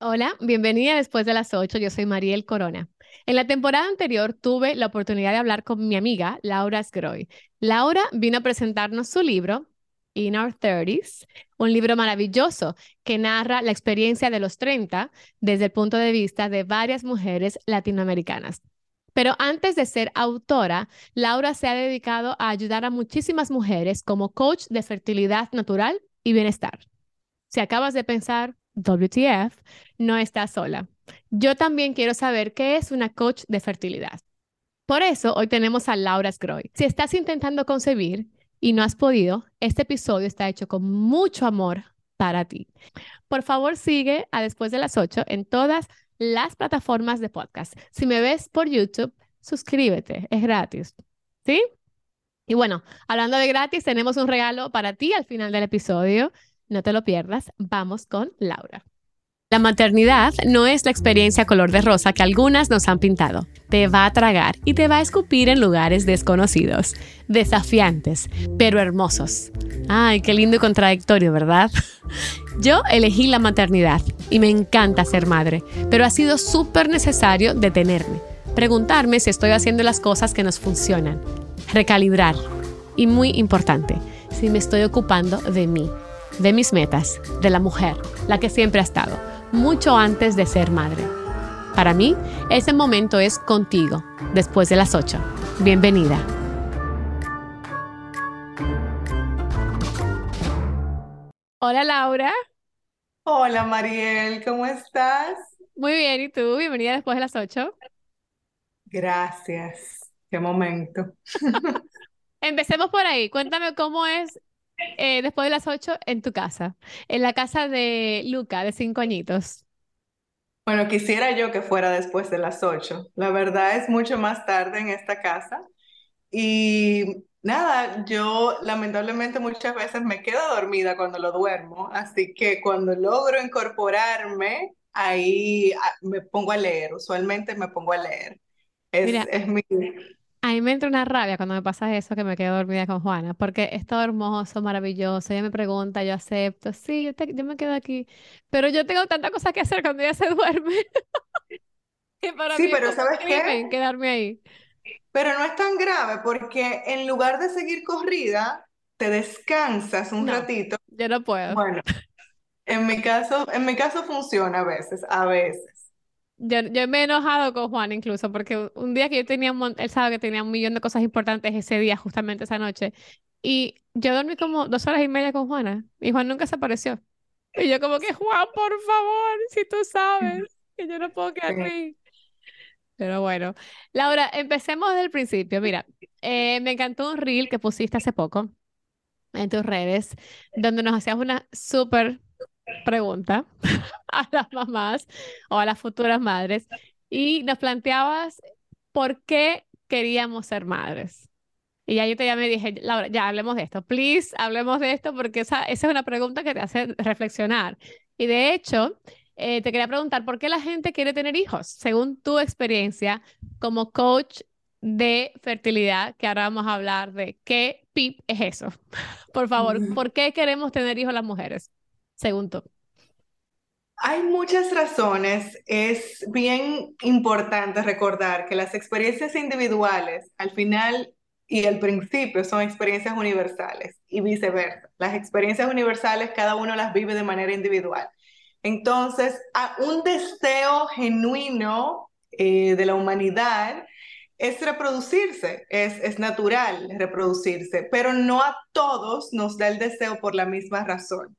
Hola, bienvenida después de las 8. Yo soy Mariel Corona. En la temporada anterior tuve la oportunidad de hablar con mi amiga Laura Sgroy. Laura vino a presentarnos su libro, In Our Thirties, un libro maravilloso que narra la experiencia de los 30 desde el punto de vista de varias mujeres latinoamericanas. Pero antes de ser autora, Laura se ha dedicado a ayudar a muchísimas mujeres como coach de fertilidad natural y bienestar. Si acabas de pensar, WTF, no estás sola. Yo también quiero saber qué es una coach de fertilidad. Por eso hoy tenemos a Laura Sgroy. Si estás intentando concebir y no has podido, este episodio está hecho con mucho amor para ti. Por favor, sigue a Después de las 8 en todas las plataformas de podcast. Si me ves por YouTube, suscríbete, es gratis. ¿Sí? Y bueno, hablando de gratis, tenemos un regalo para ti al final del episodio. No te lo pierdas. Vamos con Laura. La maternidad no es la experiencia color de rosa que algunas nos han pintado. Te va a tragar y te va a escupir en lugares desconocidos, desafiantes, pero hermosos. Ay, qué lindo y contradictorio, ¿verdad? Yo elegí la maternidad y me encanta ser madre, pero ha sido súper necesario detenerme, preguntarme si estoy haciendo las cosas que nos funcionan, recalibrar y muy importante, si me estoy ocupando de mí, de mis metas, de la mujer, la que siempre ha estado mucho antes de ser madre. Para mí, ese momento es contigo, después de las 8. Bienvenida. Hola Laura. Hola Mariel, ¿cómo estás? Muy bien, ¿y tú? Bienvenida después de las 8. Gracias, qué momento. Empecemos por ahí. Cuéntame cómo es eh, después de las 8 en tu casa, en la casa de Luca, de cinco añitos. Bueno, quisiera yo que fuera después de las 8. La verdad es mucho más tarde en esta casa. Y nada, yo lamentablemente muchas veces me quedo dormida cuando lo duermo, así que cuando logro incorporarme, ahí ah, me pongo a leer. Usualmente me pongo a leer. Es, Mira, es mi, a mí me entra una rabia cuando me pasa eso, que me quedo dormida con Juana, porque es todo hermoso, maravilloso. Ella me pregunta, yo acepto, sí, yo, te- yo me quedo aquí, pero yo tengo tantas cosas que hacer cuando ella se duerme, que para Sí, mí pero ¿sabes qué? quedarme ahí. Pero no es tan grave porque en lugar de seguir corrida, te descansas un No, ratito. yo no puedo. Bueno, en mi caso, en mi caso funciona a veces, a veces. Yo, yo me he enojado con Juan incluso, porque un día que yo tenía un él sabe que tenía un millón de cosas importantes ese día, justamente esa noche, y yo dormí como dos horas y media con Juana, y Juan nunca se apareció. Y yo como que, Juan, por favor, si tú sabes que yo no puedo quedarme Sí. ahí. Pero bueno, Laura, empecemos desde el principio. Mira, eh, me encantó un reel que pusiste hace poco en tus redes, donde nos hacías una súper pregunta a las mamás o a las futuras madres y nos planteabas por qué queríamos ser madres. Y ya yo te llamé y dije, Laura, ya hablemos de esto, please, hablemos de esto porque esa, esa es una pregunta que te hace reflexionar. Y de hecho, eh, te quería preguntar, ¿por qué la gente quiere tener hijos? Según tu experiencia como coach de fertilidad, que ahora vamos a hablar de qué PIP es eso. Por favor, ¿por qué queremos tener hijos las mujeres? Según. Hay muchas razones. Es bien importante recordar que las experiencias individuales al final y al principio son experiencias universales y viceversa. Las experiencias universales cada uno las vive de manera individual. Entonces, a un deseo genuino eh, de la humanidad es reproducirse, es, es natural reproducirse, pero no a todos nos da el deseo por la misma razón.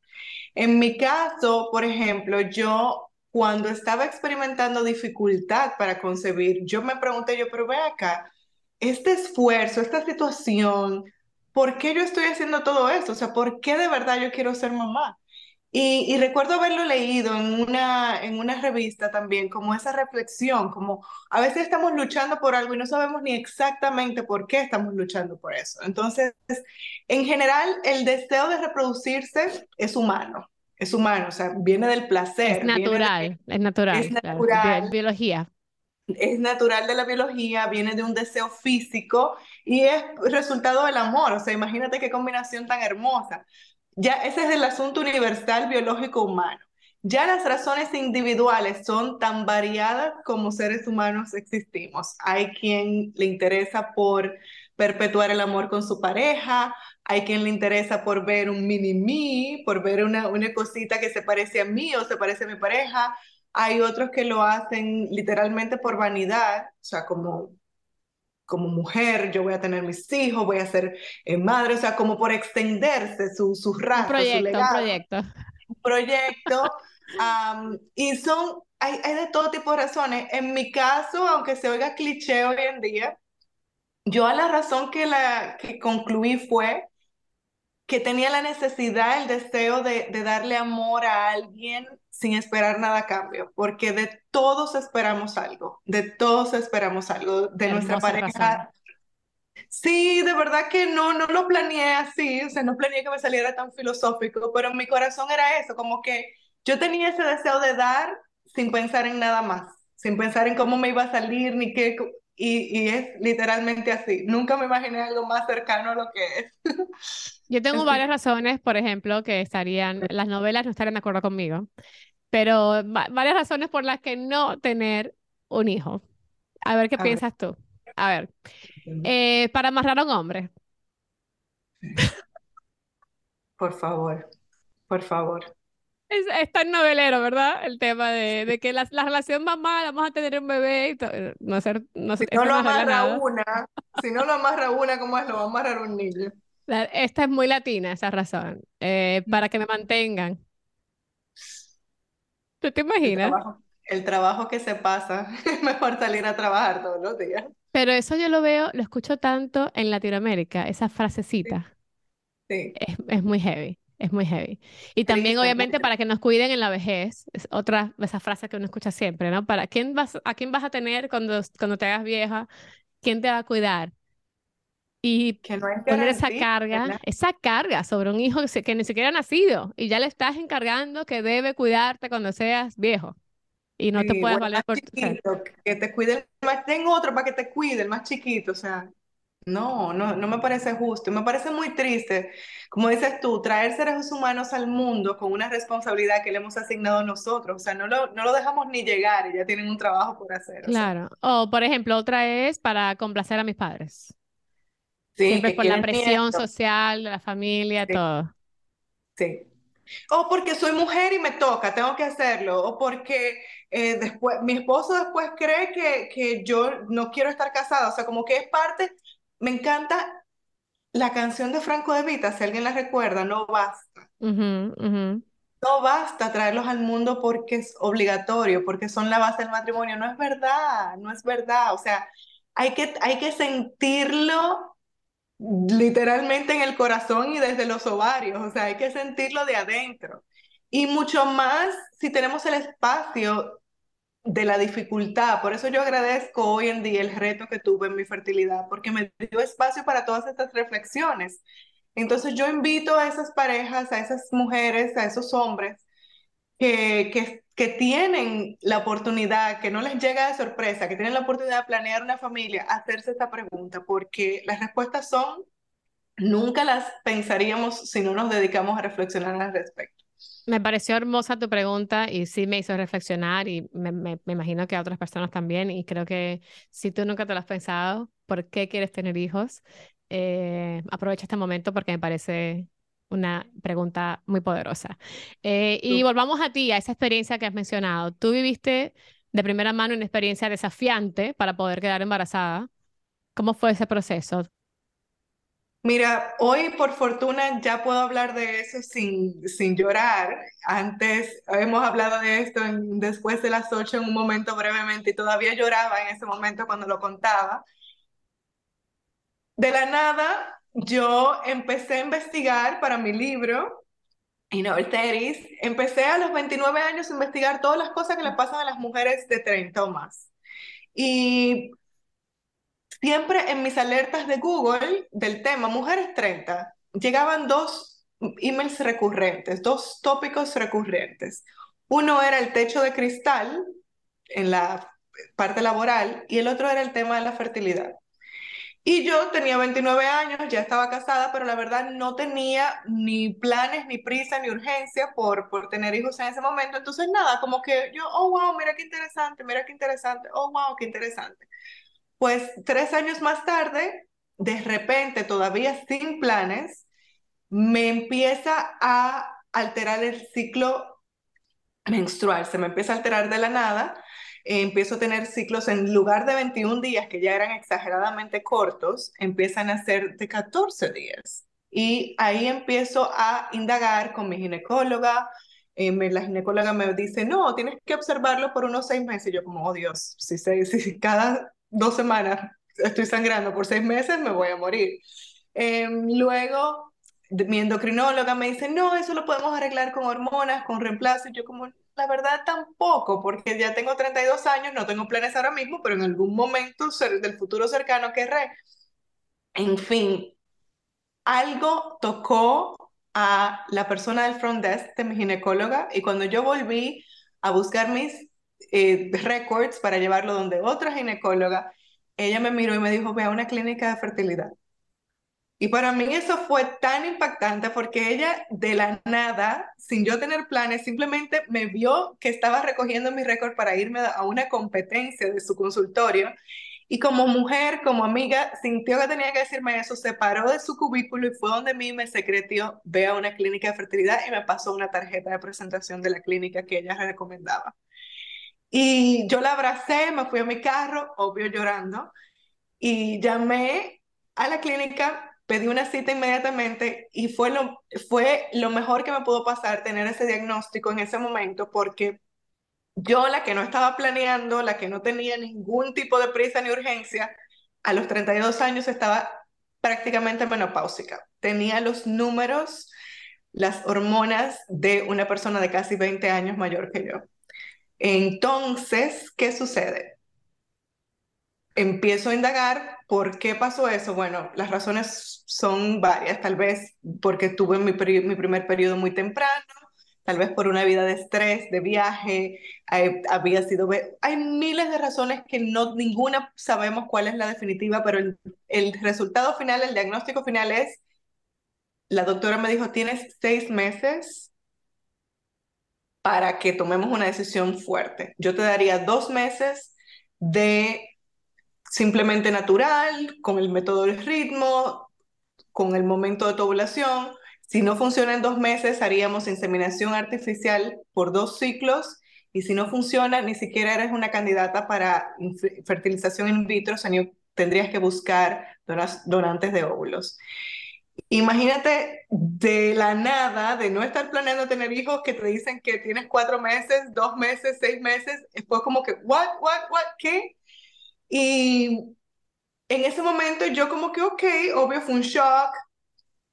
En mi caso, por ejemplo, yo cuando estaba experimentando dificultad para concebir, yo me pregunté, yo, pero ve acá, este esfuerzo, esta situación, ¿por qué yo estoy haciendo todo esto? O sea, ¿por qué de verdad yo quiero ser mamá? Y, y recuerdo haberlo leído en una, en una revista también, como esa reflexión, como a veces estamos luchando por algo y no sabemos ni exactamente por qué estamos luchando por eso. Entonces, en general, el deseo de reproducirse es humano, es humano, o sea, viene del Es placer, de, natural, es es natural, claro, natural, biología. es natural de la biología, viene de un deseo físico y es resultado del amor. O sea, imagínate qué combinación tan hermosa. Ya ese es el asunto universal biológico humano. Ya las razones individuales son tan variadas como seres humanos existimos. Hay quien le interesa por perpetuar el amor con su pareja, hay quien le interesa por ver un mini mí, por ver una, una cosita que se parece a mí o se parece a mi pareja, hay otros que lo hacen literalmente por vanidad, o sea, como, como mujer, yo voy a tener mis hijos, voy a ser eh, madre, o sea, como por extenderse su, su un proyecto, su legado. Un proyecto. Un proyecto. y son, hay, hay de todo tipo de razones. En mi caso, aunque se oiga cliché hoy en día, yo a la razón que, la, que concluí fue que tenía la necesidad, el deseo de, de, darle amor a alguien sin esperar nada a cambio, porque de todos esperamos algo, de todos esperamos algo, de nuestra pareja. Razón. Sí, de verdad que no, no lo planeé así, o sea, no planeé que me saliera tan filosófico, pero en mi corazón era eso, como que yo tenía ese deseo de dar sin pensar en nada más, sin pensar en cómo me iba a salir, ni qué, y, y, es literalmente así. Nunca me imaginé algo más cercano a lo que es. Yo tengo varias razones, por ejemplo, que estarían, las novelas no estarían de acuerdo conmigo, pero varias razones por las que no tener un hijo. A ver qué a piensas ver. tú. A ver, eh, para amarrar a un hombre. Por favor, por favor. Es, es, tan novelero, ¿verdad? El tema de, de que la, la, relación va mal, vamos a tener un bebé y todo. No ser, no, si no lo amarra una, si no lo amarra una, ¿cómo es? Lo va a amarrar un niño. Esta es muy latina, esa razón. Eh, para que me mantengan. ¿Tú te imaginas? El trabajo, el trabajo que se pasa, es mejor salir a trabajar todos los días. Pero eso yo lo veo, lo escucho tanto en Latinoamérica, esa frasecita. Sí. sí. Es, es muy heavy. Es muy heavy. Y también, sí, obviamente, sí. para que nos cuiden en la vejez, es otra de esas frases que uno escucha siempre, ¿no? Para quién vas, ¿A quién vas a tener cuando, cuando te hagas vieja? ¿Quién te va a cuidar? Y que no poner esa carga, ¿verdad? esa carga sobre un hijo que, que, ni siquiera ha nacido y ya le estás encargando que debe cuidarte cuando seas viejo y no sí, te puedes bueno, valer por chiquito, que te cuide el más, tengo otro para que te cuide, el más chiquito, o sea, no, no, no me parece justo, me parece muy triste, como dices tú, traer seres humanos al mundo con una responsabilidad que le hemos asignado nosotros, o sea, no lo, no lo dejamos ni llegar y ya tienen un trabajo por hacer. Claro, o, sea. o por ejemplo, otra es para complacer a mis padres. Sí, Siempre por la presión nieto. social de la familia, Sí. todo. Sí. O porque soy mujer y me toca, tengo que hacerlo. O porque eh, después, mi esposo después cree que, que yo no quiero estar casada. O sea, como que es parte. Me encanta la canción de Franco De Vita, si alguien la recuerda, no basta. No basta traerlos al mundo porque es obligatorio, porque son la base del matrimonio. No es verdad, no es verdad. O sea, hay que, hay que sentirlo literalmente en el corazón y desde los ovarios, o sea, hay que sentirlo de adentro. Y mucho más si tenemos el espacio de la dificultad. Por eso yo agradezco hoy en día el reto que tuve en mi fertilidad, porque me dio espacio para todas estas reflexiones. Entonces yo invito a esas parejas, a esas mujeres, a esos hombres que, que, que tienen la oportunidad, que no les llega de sorpresa, que tienen la oportunidad de planear una familia, hacerse esta pregunta, porque las respuestas son, nunca las pensaríamos si no nos dedicamos a reflexionar al respecto. Me pareció hermosa tu pregunta y sí me hizo reflexionar y me, me, me, imagino que a otras personas también y creo que si tú nunca te lo has pensado, ¿por qué quieres tener hijos? Eh, aprovecha este momento porque me parece una pregunta muy poderosa. Eh, y volvamos a ti, a esa experiencia que has mencionado. Tú viviste de primera mano una experiencia desafiante para poder quedar embarazada. ¿Cómo fue ese proceso? Mira, hoy por fortuna ya puedo hablar de eso sin, sin llorar. Antes hemos hablado de esto después de las ocho en un momento brevemente y todavía lloraba en ese momento cuando lo contaba. De la nada, yo empecé a investigar para mi libro, In Our 30 empecé a los 29 años a investigar todas las cosas que le pasan a las mujeres de 30 o más. Y siempre en mis alertas de Google del tema Mujeres 30, llegaban dos emails recurrentes, dos tópicos recurrentes. Uno era el techo de cristal en la parte laboral y el otro era el tema de la fertilidad. Y yo tenía 29 años, ya estaba casada, pero la verdad no tenía ni planes, ni prisa, ni urgencia por, por tener hijos en ese momento. Entonces, nada, como que yo, oh, wow, mira qué interesante, mira qué interesante, oh, wow, qué interesante. Pues tres años más tarde, de repente, todavía sin planes, me empieza a alterar el ciclo menstrual, se me empieza a alterar de la nada empiezo a tener ciclos en lugar de 21 días, que ya eran exageradamente cortos, empiezan a ser de 14 días. Y ahí empiezo a indagar con mi ginecóloga. Eh, la ginecóloga me dice, no, tienes que observarlo por unos seis meses. Y yo como, oh Dios, si, si cada dos semanas estoy sangrando por seis meses, me voy a morir. Em, luego, mi endocrinóloga me dice, no, eso lo podemos arreglar con hormonas, con reemplazo. Y yo como, la verdad tampoco, porque ya tengo 32 años, no tengo planes ahora mismo, pero en algún momento del futuro cercano querré. En fin, algo tocó a la persona del front desk de mi ginecóloga y cuando yo volví a buscar mis eh, records para llevarlo donde otra ginecóloga, ella me miró y me dijo, ve a una clínica de fertilidad. Y para mí eso fue tan impactante porque ella de la nada, sin yo tener planes, simplemente me vio que estaba recogiendo mi récord para irme a una competencia de su consultorio. Y como mujer, como amiga, sintió que tenía que decirme eso, se paró de su cubículo y fue donde mí me secretió, ve a una clínica de fertilidad y me pasó una tarjeta de presentación de la clínica que ella recomendaba. Y yo la abracé, me fui a mi carro, obvio llorando, y llamé a la clínica pedí una cita inmediatamente y fue lo, fue lo mejor que me pudo pasar tener ese diagnóstico en ese momento porque yo, la que no estaba planeando, la que no tenía ningún tipo de prisa ni urgencia, a los 32 años estaba prácticamente menopáusica. Tenía los números, las hormonas de una persona de casi 20 años mayor que yo. Entonces, ¿qué sucede? Empiezo a indagar ¿Por qué pasó eso? Bueno, las razones son varias, tal vez porque tuve mi, mi primer periodo muy temprano, tal vez por una vida de estrés, de viaje, había sido... Hay miles de razones que no ninguna sabemos cuál es la definitiva, pero el, el resultado final, el diagnóstico final es, la doctora me dijo, tienes seis meses para que tomemos una decisión fuerte. Yo te daría dos meses de simplemente natural, con el método del ritmo, con el momento de tu ovulación. Si no funciona en dos meses, haríamos inseminación artificial por dos ciclos. Y si no funciona, ni siquiera eres una candidata para fertilización in vitro, tendrías que buscar donantes de óvulos. Imagínate de la nada, de no estar planeando tener hijos, que te dicen que tienes cuatro meses, dos meses, seis meses, después como que, what, what, what, ¿qué? Y en ese momento yo como que, ok, obvio fue un shock,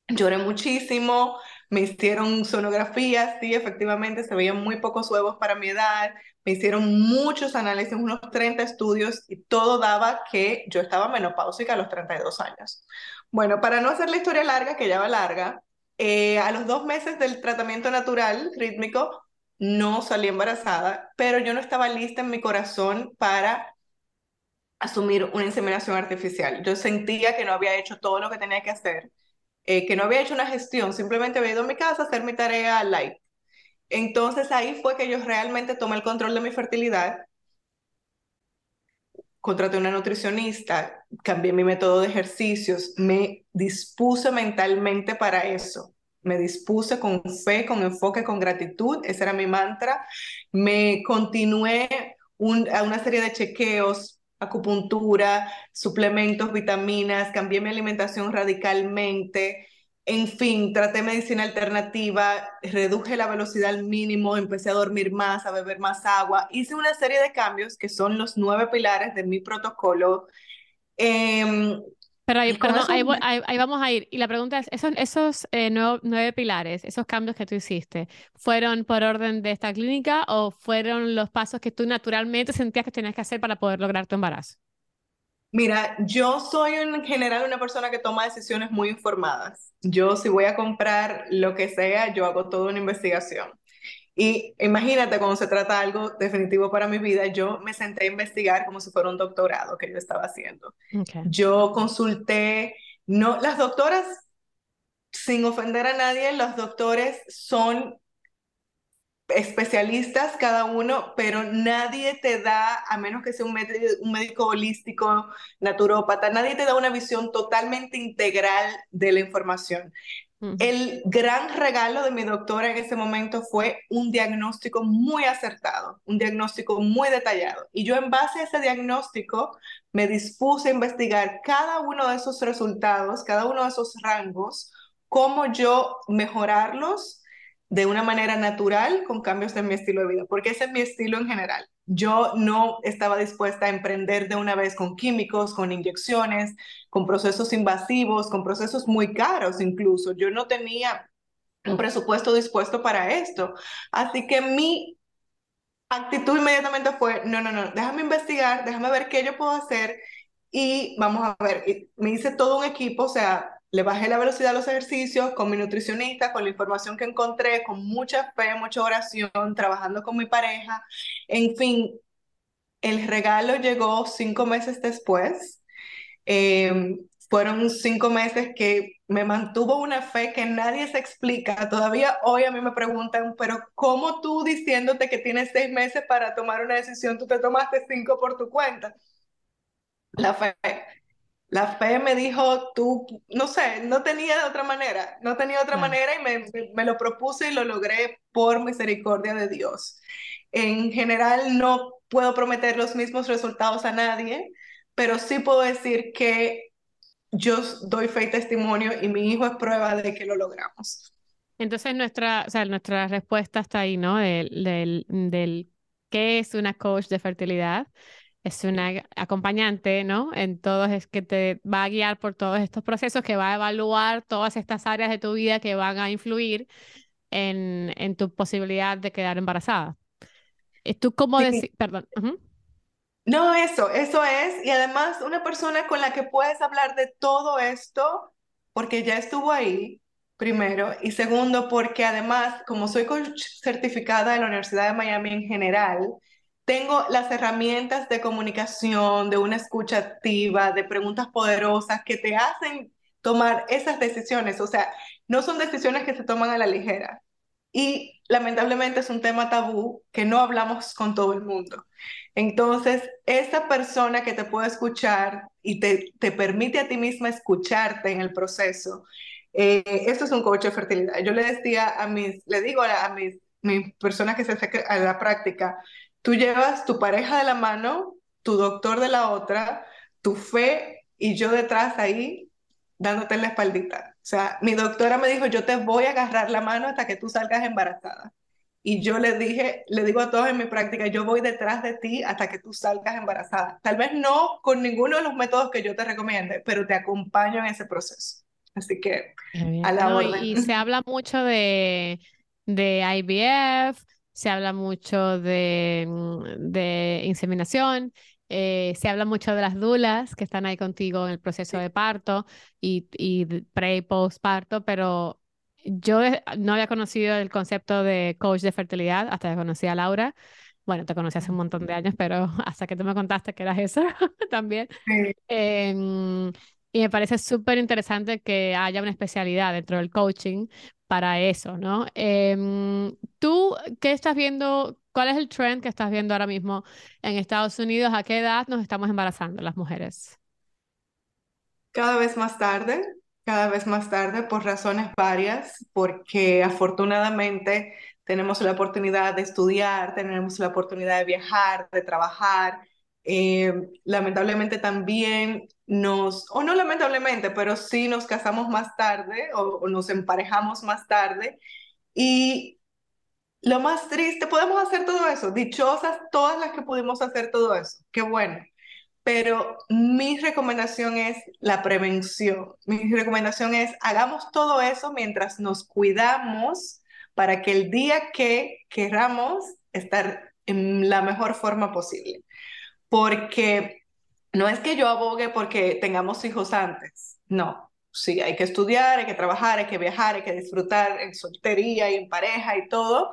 lloré muchísimo, me hicieron sonografías, sí, efectivamente se veían muy pocos huevos para mi edad, me hicieron muchos análisis, unos 30 estudios y todo daba que yo estaba menopáusica a los 32 años. Bueno, para no hacer la historia larga, que ya va larga, eh, a los dos meses del tratamiento natural rítmico no salí embarazada, pero yo no estaba lista en mi corazón para asumir una inseminación artificial. Yo sentía que no había hecho todo lo que tenía que hacer, eh, que no había hecho una gestión, simplemente había ido a mi casa a hacer mi tarea light. Entonces ahí fue que yo realmente tomé el control de mi fertilidad, contraté una nutricionista, cambié mi método de ejercicios, me dispuse mentalmente para eso. Me dispuse con fe, con enfoque, con gratitud, ese era mi mantra. Me continué a una serie de chequeos acupuntura, suplementos, vitaminas, cambié mi alimentación radicalmente. En fin, traté medicina alternativa, reduje la velocidad al mínimo, empecé a dormir más, a beber más agua. Hice una serie de cambios que son los nueve pilares de mi protocolo. Em, pero ahí, ahí, vamos a ir. Y la pregunta es, esos, esos eh, nueve, pilares, esos cambios que tú hiciste, ¿fueron por orden de esta clínica o fueron los pasos que tú naturalmente sentías que tenías que hacer para poder lograr tu embarazo? Mira, yo soy en general una persona que toma decisiones muy informadas. Yo si voy a comprar lo que sea, yo hago toda una investigación. Y imagínate cuando se trata de algo definitivo para mi vida, yo me senté a investigar como si fuera un doctorado que yo estaba haciendo. Yo consulté, no, las doctoras, sin ofender a nadie, los doctores son especialistas cada uno, pero nadie te da, a menos que sea un médico, un médico holístico, naturópata, nadie te da una visión totalmente integral de la información. El gran regalo de mi doctora en ese momento fue un diagnóstico muy acertado, un diagnóstico muy detallado. Y yo en base a ese diagnóstico me dispuse a investigar cada uno de esos resultados, cada uno de esos rangos, cómo yo mejorarlos de una manera natural con cambios en mi estilo de vida, porque ese es mi estilo en general. Yo no estaba dispuesta a emprender de una vez con químicos, con inyecciones, con procesos invasivos, con procesos muy caros incluso. Yo no tenía un presupuesto dispuesto para esto. Así que mi actitud inmediatamente fue, no, no, no, déjame investigar, déjame ver qué yo puedo hacer y vamos a ver, me hice todo un equipo, o sea, le bajé la velocidad a los ejercicios con mi nutricionista, con la información que encontré, con mucha fe, mucha oración, trabajando con mi pareja. En fin, el regalo llegó cinco meses después. Em, fueron cinco meses que me mantuvo una fe que nadie se explica. Todavía hoy a mí me preguntan, pero ¿cómo tú diciéndote que tienes seis meses para tomar una decisión, tú te tomaste cinco por tu cuenta? La fe. La fe me dijo, tú, no sé, no tenía de otra manera, no tenía otra manera y me, me, lo propuse y lo logré por misericordia de Dios. En general no puedo prometer los mismos resultados a nadie, pero sí puedo decir que yo doy fe y testimonio y mi hijo es prueba de que lo logramos. Entonces nuestra, o sea, nuestra respuesta está ahí, ¿no? Del, del, del qué es una coach de fertilidad es una acompañante, ¿no? En todos es que te va a guiar por todos estos procesos, que va a evaluar todas estas áreas de tu vida que van a influir en, en tu posibilidad de quedar embarazada. ¿Tú cómo decir? Perdón. No, eso, eso es. Y además una persona con la que puedes hablar de todo esto, porque ya estuvo ahí, primero. Y segundo, porque además, como soy coach certificada de la Universidad de Miami en general, tengo las herramientas de comunicación, de una escucha activa, de preguntas poderosas que te hacen tomar esas decisiones. O sea, no son decisiones que se toman a la ligera. Y lamentablemente es un tema tabú que no hablamos con todo el mundo. Entonces, esa persona que te puede escuchar y te, te permite a ti misma escucharte en el proceso, eh, esto es un coach de fertilidad. Yo le decía a mis, le digo a, mis, mis personas que se acercan a la práctica, Tú llevas tu pareja de la mano, tu doctor de la otra, tu fe y yo detrás ahí dándote la espaldita. O sea, mi doctora me dijo, yo te voy a agarrar la mano hasta que tú salgas embarazada. Y yo le dije, le digo a todos en mi práctica, yo voy detrás de ti hasta que tú salgas embarazada. Tal vez no con ninguno de los métodos que yo te recomiende, pero te acompaño en ese proceso. Así que a la orden. Y, se habla mucho de, de IVF, se habla mucho de, mm, de inseminación, eh, se habla mucho de las dulas que están ahí contigo en el proceso de parto y, y pre y post parto, pero yo no había conocido el concepto de coach de fertilidad hasta que conocí a Laura. Bueno, te conocí hace un montón de años, pero hasta que tú me contaste que eras eso también. Em, y me parece súper interesante que haya una especialidad dentro del coaching para eso, ¿no? Em, ¿Tú qué estás viendo? ¿Cuál es el trend que estás viendo ahora mismo en Estados Unidos? ¿A qué edad nos estamos embarazando las mujeres? Cada vez más tarde, cada vez más tarde por razones varias, porque afortunadamente tenemos la oportunidad de estudiar, tenemos la oportunidad de viajar, de trabajar. Eh, lamentablemente también nos, o no lamentablemente, pero sí nos casamos más tarde o, nos emparejamos más tarde. Y lo más triste, podemos hacer todo eso, dichosas todas las que pudimos hacer todo eso, qué bueno. Pero mi recomendación es la prevención. Mi recomendación es hagamos todo eso mientras nos cuidamos para que el día que queramos estar en la mejor forma posible. Porque no es que yo abogue porque tengamos hijos antes, no. Sí, hay que estudiar, hay que trabajar, hay que viajar, hay que disfrutar en soltería y en pareja y todo,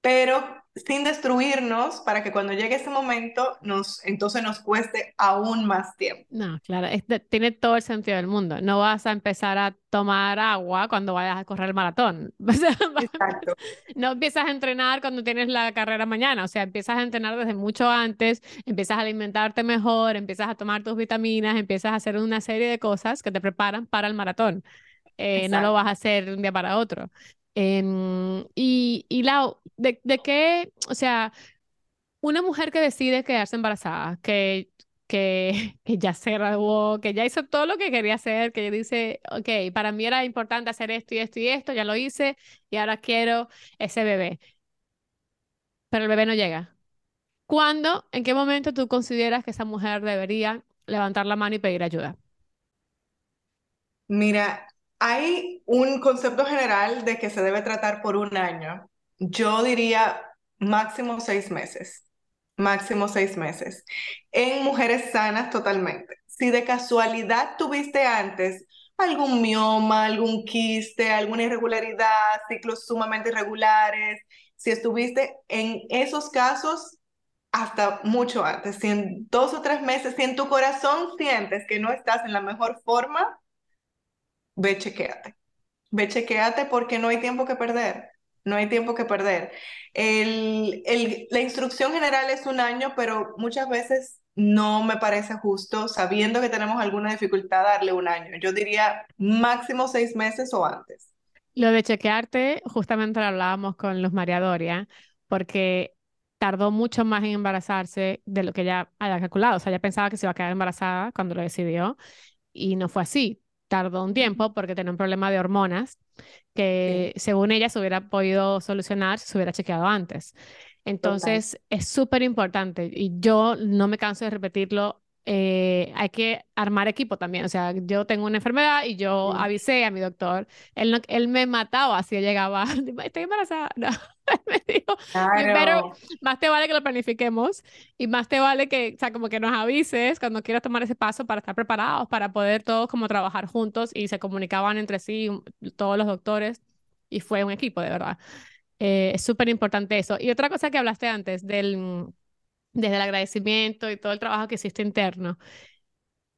pero sin destruirnos para que cuando llegue ese momento nos, entonces nos cueste aún más tiempo. No, claro, tiene todo el sentido del mundo. No vas a empezar a tomar agua cuando vayas a correr el maratón. Exacto. No empiezas a entrenar cuando tienes la carrera mañana, o sea, empiezas a entrenar desde mucho antes, empiezas a alimentarte mejor, empiezas a tomar tus vitaminas, empiezas a hacer una serie de cosas que te preparan para el maratón. Eh, no lo vas a hacer de un día para otro. Em, y, y Lau, ¿de, ¿de qué, o sea, una mujer que decide quedarse embarazada, que, que, que ya se graduó, que ya hizo todo lo que quería hacer, que dice, ok, para mí era importante hacer esto y esto y esto, ya lo hice y ahora quiero ese bebé. Pero el bebé no llega. ¿Cuándo, en qué momento tú consideras que esa mujer debería levantar la mano y pedir ayuda? Mira, hay un concepto general de que se debe tratar por un año. Yo diría máximo seis meses. Máximo seis meses. En mujeres sanas totalmente. Si de casualidad tuviste antes algún mioma, algún quiste, alguna irregularidad, ciclos sumamente irregulares, si estuviste en esos casos hasta mucho antes, si en dos o tres meses, si en tu corazón sientes que no estás en la mejor forma, ve chequéate. Ve chequéate porque no hay tiempo que perder. No hay tiempo que perder. El, el, la instrucción general es un año, pero muchas veces no me parece justo, sabiendo que tenemos alguna dificultad, darle un año. Yo diría máximo seis meses o antes. Lo de chequearte, justamente lo hablábamos con Luz María Doria, porque tardó mucho más en embarazarse de lo que ella había calculado. O sea, ella pensaba que se iba a quedar embarazada cuando lo decidió y no fue así tardó un tiempo porque tenía un problema de hormonas que según ella se hubiera podido solucionar si se hubiera chequeado antes. Entonces es súper importante y yo no me canso de repetirlo. Eh, hay que armar equipo también. O sea, yo tengo una enfermedad y yo avisé a mi doctor. Él, él me mataba si llegaba, estoy embarazada. No. me dijo, pero más te vale que lo planifiquemos y más te vale que, o sea, como que nos avises cuando quieras tomar ese paso para estar preparados, para poder todos como trabajar juntos y se comunicaban entre sí todos los doctores y fue un equipo, de verdad. Eh, es súper importante eso. Y otra cosa que hablaste antes, del, desde el agradecimiento y todo el trabajo que hiciste interno.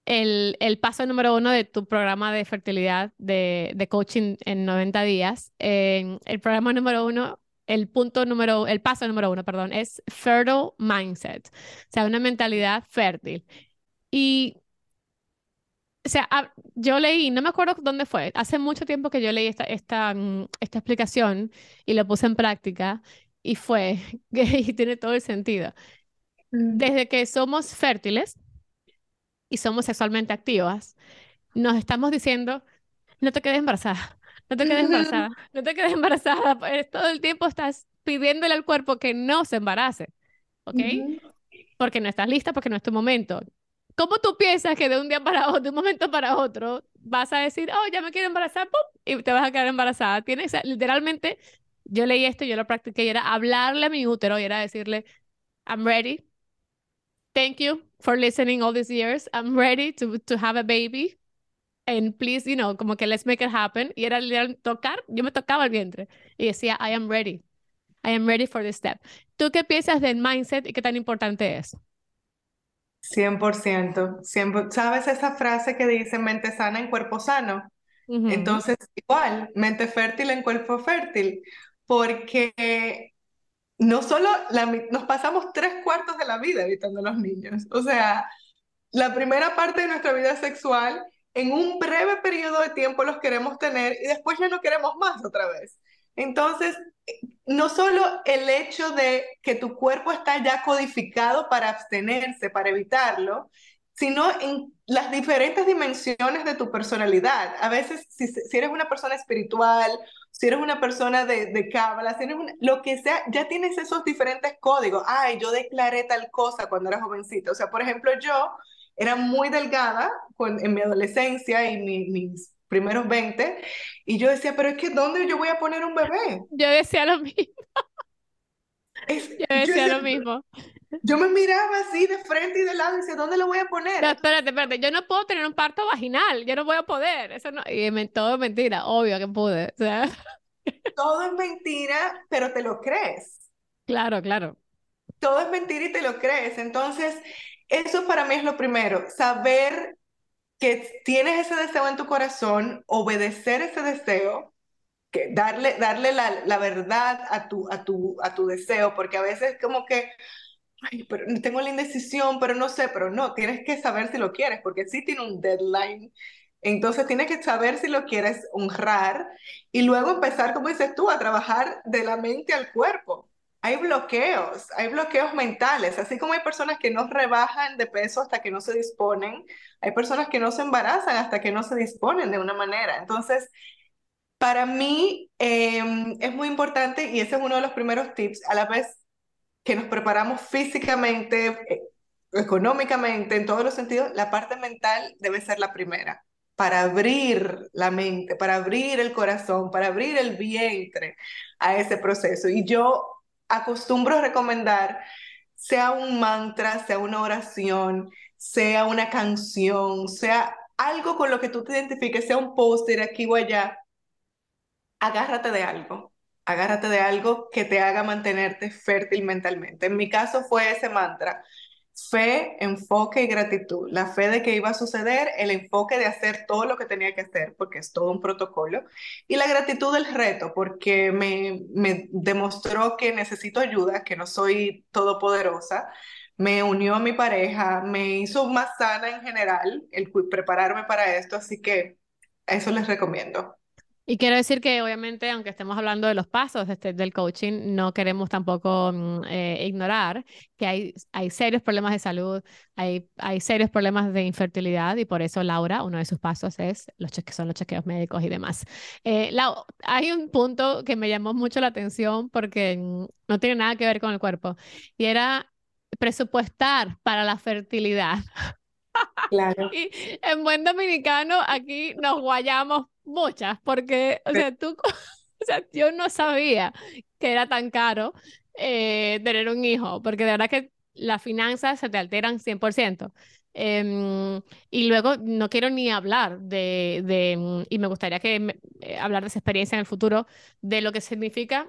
El, el, paso número uno de tu programa de fertilidad de, de coaching en 90 días. el programa número uno el punto número, el paso número uno, perdón, es fertile mindset, o sea, una mentalidad fértil. Y, o sea, yo leí, no me acuerdo dónde fue, hace mucho tiempo que yo leí esta, esta, mm, esta explicación y lo puse en práctica y fue, y tiene todo el sentido. Mm. Desde que somos fértiles y somos sexualmente activas, nos estamos diciendo, no te quedes embarazada no te quedes embarazada, no te quedes embarazada, pues, todo el tiempo estás pidiéndole al cuerpo que no se embarace, ¿ok? Porque no estás lista, porque no es tu momento. ¿Cómo tú piensas que de un día para otro, de un momento para otro, vas a decir, oh, ya me quiero embarazar, ¡pum! y te vas a quedar embarazada? Tienes, literalmente, yo leí esto, yo lo practiqué, y era hablarle a mi útero, y era decirle, I'm ready. Thank you for listening all these years. I'm ready to, to have a baby and please, you know, como que let's make it happen. Y era tocar, yo me tocaba el vientre y decía, I am ready. I am ready for this step. ¿Tú qué piensas del mindset y qué tan importante es? 100%, 100%. ¿Sabes esa frase que dice mente sana en cuerpo sano? Entonces, igual, mente fértil en cuerpo fértil, porque no solo la, nos pasamos tres cuartos de la vida evitando a los niños, o sea, la primera parte de nuestra vida sexual en un breve periodo de tiempo los queremos tener y después ya no queremos más otra vez. Entonces, no solo el hecho de que tu cuerpo está ya codificado para abstenerse, para evitarlo, sino en las diferentes dimensiones de tu personalidad. A veces, si, eres una persona espiritual, si eres una persona de, de cábala, si lo que sea, ya tienes esos diferentes códigos. Ay, yo declaré tal cosa cuando era jovencita. O sea, por ejemplo, yo era muy delgada en mi adolescencia y mis primeros 20, y yo decía, pero es que ¿dónde yo voy a poner un bebé? Yo decía lo mismo. yo decía lo mismo. Yo me miraba así de frente y de lado y decía, ¿dónde lo voy a poner? No, espérate, espérate, yo no puedo tener un parto vaginal, yo no voy a poder, eso no, y todo es mentira, obvio que pude, Todo es mentira, pero te lo crees. Claro, claro. Todo es mentira y te lo crees. Entonces, eso para mí es lo primero, saber que tienes ese deseo en tu corazón, obedecer ese deseo, que darle, darle la, verdad a tu, a, tu, a tu deseo, porque a veces como que, ay, pero tengo la indecisión, pero no sé, pero no, tienes que saber si lo quieres, porque sí tiene un deadline. Entonces tienes que saber si lo quieres honrar y luego empezar, como dices tú, a trabajar de la mente al cuerpo hay bloqueos, hay bloqueos mentales, así como hay personas que no rebajan de peso hasta que no se disponen, hay personas que no se embarazan hasta que no se disponen de una manera. Entonces, para mí em, es muy importante y ese es uno de los primeros tips, a la vez que nos preparamos físicamente, eh, económicamente, en todos los sentidos, la parte mental debe ser la primera para abrir la mente, para abrir el corazón, para abrir el vientre a ese proceso. Y yo acostumbro recomendar, sea un mantra, sea una oración, sea una canción, sea algo con lo que tú te identifiques, sea un póster aquí o allá, agárrate de algo, agárrate de algo que te haga mantenerte fértil mentalmente. En mi caso fue ese mantra fe, enfoque y gratitud. La fe de que iba a suceder, el enfoque de hacer todo lo que tenía que hacer, porque es todo un protocolo, y la gratitud del reto, porque me, me demostró que necesito ayuda, que no soy todopoderosa. Me unió a mi pareja, me hizo más sana en general el prepararme para esto, así que eso les recomiendo. Y quiero decir que obviamente, aunque estemos hablando de los pasos este, del coaching, no queremos tampoco mm, eh, ignorar que hay, hay serios problemas de salud, hay, hay serios problemas de infertilidad y por eso Laura, uno de sus pasos es los cheques, son los chequeos médicos y demás. Eh, hay un punto que me llamó mucho la atención porque mm, no tiene nada que ver con el cuerpo y era presupuestar para la fertilidad. Claro. y en buen dominicano aquí nos guayamos muchas, porque, o sea, tú, o sea, yo no sabía que era tan caro eh, tener un hijo, porque de verdad que las finanzas se te alteran 100%. Em, y luego no quiero ni hablar de, de y me gustaría que eh, hablar de esa experiencia en el futuro, de lo que significa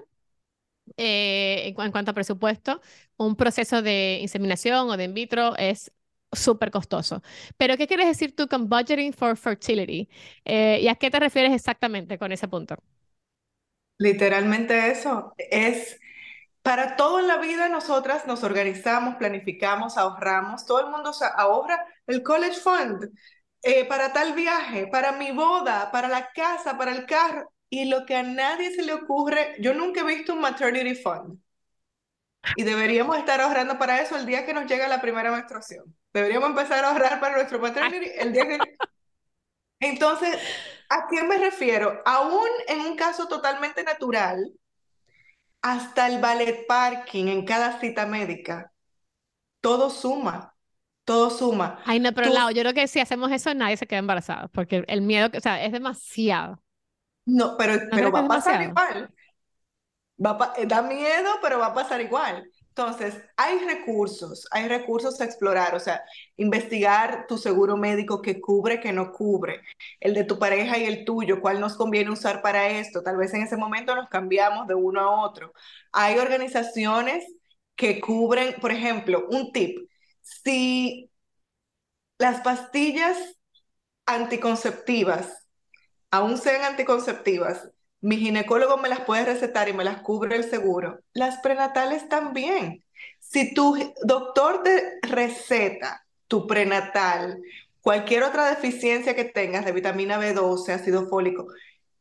eh, en, cuanto a presupuesto, un proceso de inseminación o de in vitro es súper costoso. Pero, ¿qué quieres decir tú con budgeting for fertility? Eh, ¿Y a qué te refieres exactamente con ese punto? Literalmente eso. Es para todo en la vida nosotras nos organizamos, planificamos, ahorramos. Todo el mundo ahorra el college fund eh, para tal viaje, para mi boda, para la casa, para el carro. Y lo que a nadie se le ocurre, yo nunca he visto un maternity fund. Y deberíamos estar ahorrando para eso el día que nos llega la primera menstruación. Deberíamos empezar a ahorrar para nuestro maternity el día que... Entonces, ¿a quién me refiero? Aún en un caso totalmente natural, hasta el ballet parking en cada cita médica, todo suma, todo suma. Ay, no, pero lado, yo creo que si hacemos eso nadie se queda embarazado, porque el miedo, o sea, es demasiado. No, pero, pero va a pasar igual. Va eh, da miedo, pero va a pasar igual. Entonces, hay recursos, hay recursos a explorar, o sea, investigar tu seguro médico que cubre, que no cubre, el de tu pareja y el tuyo, cuál nos conviene usar para esto. Tal vez en ese momento nos cambiamos de uno a otro. Hay organizaciones que cubren, por ejemplo, un tip, si las pastillas anticonceptivas, aún sean anticonceptivas, mi ginecólogo me las puede recetar y me las cubre el seguro. Las prenatales también. Si tu doctor te receta tu prenatal, cualquier otra deficiencia que tengas de vitamina B12, ácido fólico,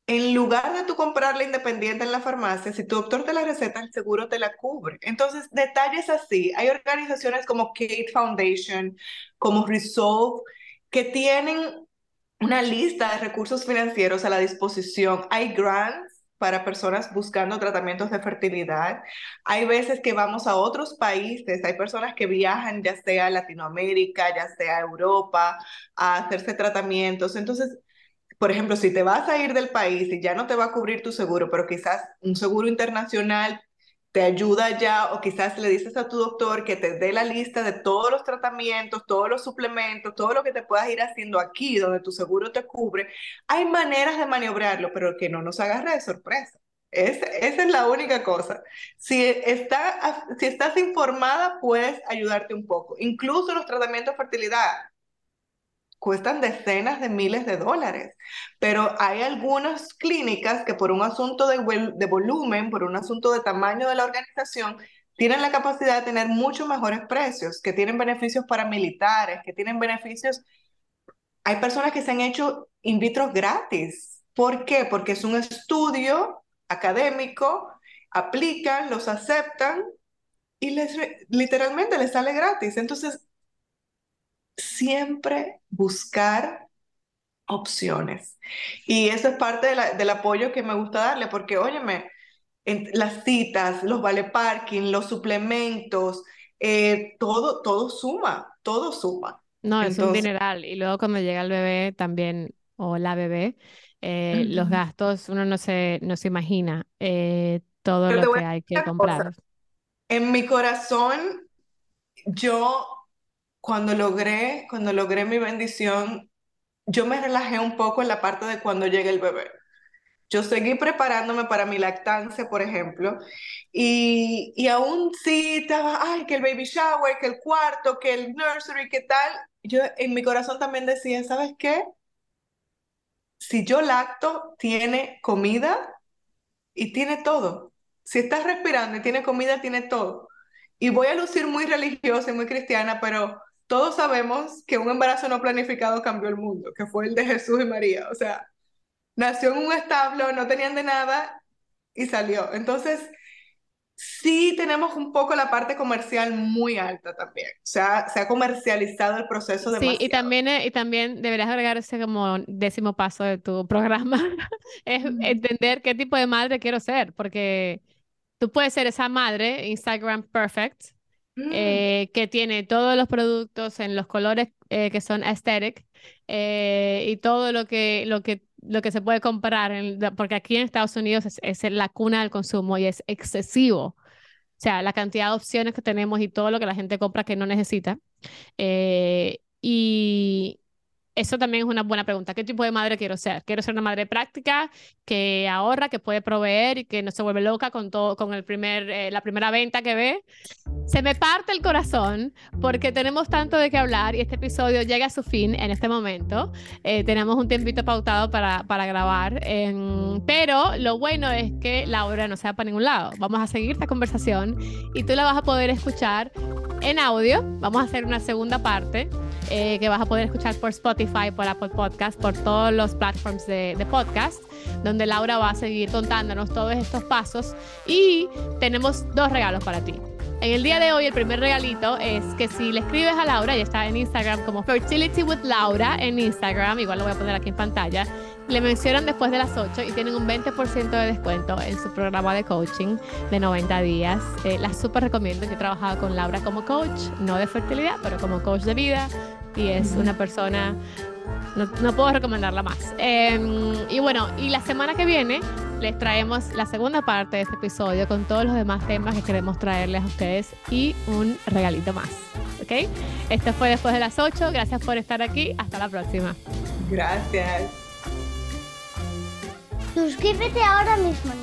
en lugar de tú comprarla independiente en la farmacia, si tu doctor te la receta, el seguro te la cubre. Entonces, detalles así. Hay organizaciones como Kate Foundation, como Resolve, que tienen una lista de recursos financieros a la disposición. Hay grants para personas buscando tratamientos de fertilidad. Hay veces que vamos a otros países, hay personas que viajan ya sea a Latinoamérica, ya sea a Europa, a hacerse tratamientos. Entonces, por ejemplo, si te vas a ir del país y ya no te va a cubrir tu seguro, pero quizás un seguro internacional te ayuda ya o quizás le dices a tu doctor que te dé la lista de todos los tratamientos, todos los suplementos, todo lo que te puedas ir haciendo aquí donde tu seguro te cubre. Hay maneras de maniobrarlo, pero que no nos agarre de sorpresa. esa es la única cosa. Si, está, si estás informada, puedes ayudarte un poco. Incluso los tratamientos de fertilidad cuestan decenas de miles de dólares, pero hay algunas clínicas que por un asunto de, volumen, por un asunto de tamaño de la organización, tienen la capacidad de tener mucho mejores precios, que tienen beneficios paramilitares, que tienen beneficios... Hay personas que se han hecho in vitro gratis. ¿Por qué? Porque es un estudio académico, aplican, los aceptan y les, literalmente les sale gratis. Entonces, siempre buscar opciones. Y eso es parte del apoyo que me gusta darle, porque óyeme, las citas, los vale parking, los suplementos, eh, todo, todo suma, todo suma. No, es un dineral. Y luego cuando llega el bebé también, o la bebé, eh, los gastos uno no se, no se imagina eh, todo lo que hay que comprar. En mi corazón, yo cuando logré, cuando logré mi bendición, yo me relajé un poco en la parte de cuando llegue el bebé. Yo seguí preparándome para mi lactancia, por ejemplo, y, y aún sí estaba, ay, que el baby shower, que el cuarto, que el nursery, que tal. Yo en mi corazón también decía, ¿sabes qué? Si yo lacto, tiene comida y tiene todo. Si estás respirando y tiene comida, tiene todo. Y voy a lucir muy religiosa y muy cristiana, pero todos sabemos que un embarazo no planificado cambió el mundo, que fue el de Jesús y María. O sea, nació en un establo, no tenían de nada y salió. Entonces, sí tenemos un poco la parte comercial muy alta también. O sea, se ha comercializado el proceso de Sí, y también, eh, y también deberías agregar ese como décimo paso de tu programa, es entender qué tipo de madre quiero ser, porque tú puedes ser esa madre, Instagram Perfect, mm. eh, que tiene todos los productos en los colores eh, que son aesthetic y todo lo que, lo que lo que se puede comprar, porque aquí en Estados Unidos es, la cuna del consumo y es excesivo. O sea, la cantidad de opciones que tenemos y todo lo que la gente compra que no necesita. Eh, y eso también es una buena pregunta. ¿Qué tipo de madre quiero ser? Quiero ser una madre práctica, que ahorra, que puede proveer y que no se vuelve loca con todo, con el primer, eh, la primera venta que ve. Se me parte el corazón porque tenemos tanto de qué hablar y este episodio llega a su fin en este momento. Eh, tenemos un tiempito pautado para, para grabar, pero lo bueno es que la hora no se va para ningún lado. Vamos a seguir esta conversación y tú la vas a poder escuchar en audio. Vamos a hacer una segunda parte eh, que vas a poder escuchar por Spotify, por Apple Podcast, por todos los platforms de, de podcast, donde Laura va a seguir contándonos todos estos pasos y tenemos dos regalos para ti. En el día de hoy, el primer regalito es que si le escribes a Laura, ya está en Instagram como Fertility with Laura en Instagram, igual lo voy a poner aquí en pantalla, le mencionan después de las 8 y tienen un 20% de descuento en su programa de coaching de 90 días. Eh, la súper recomiendo. Yo he trabajado con Laura como coach, no de fertilidad, pero como coach de vida y es una persona no, puedo recomendarla más. Em, y bueno, y la semana que viene les traemos la segunda parte de este episodio con todos los demás temas que queremos traerles a ustedes y un regalito más. ¿Ok? Esto fue después de las 8. Gracias por estar aquí. Hasta la próxima. Gracias. Suscríbete ahora mismo.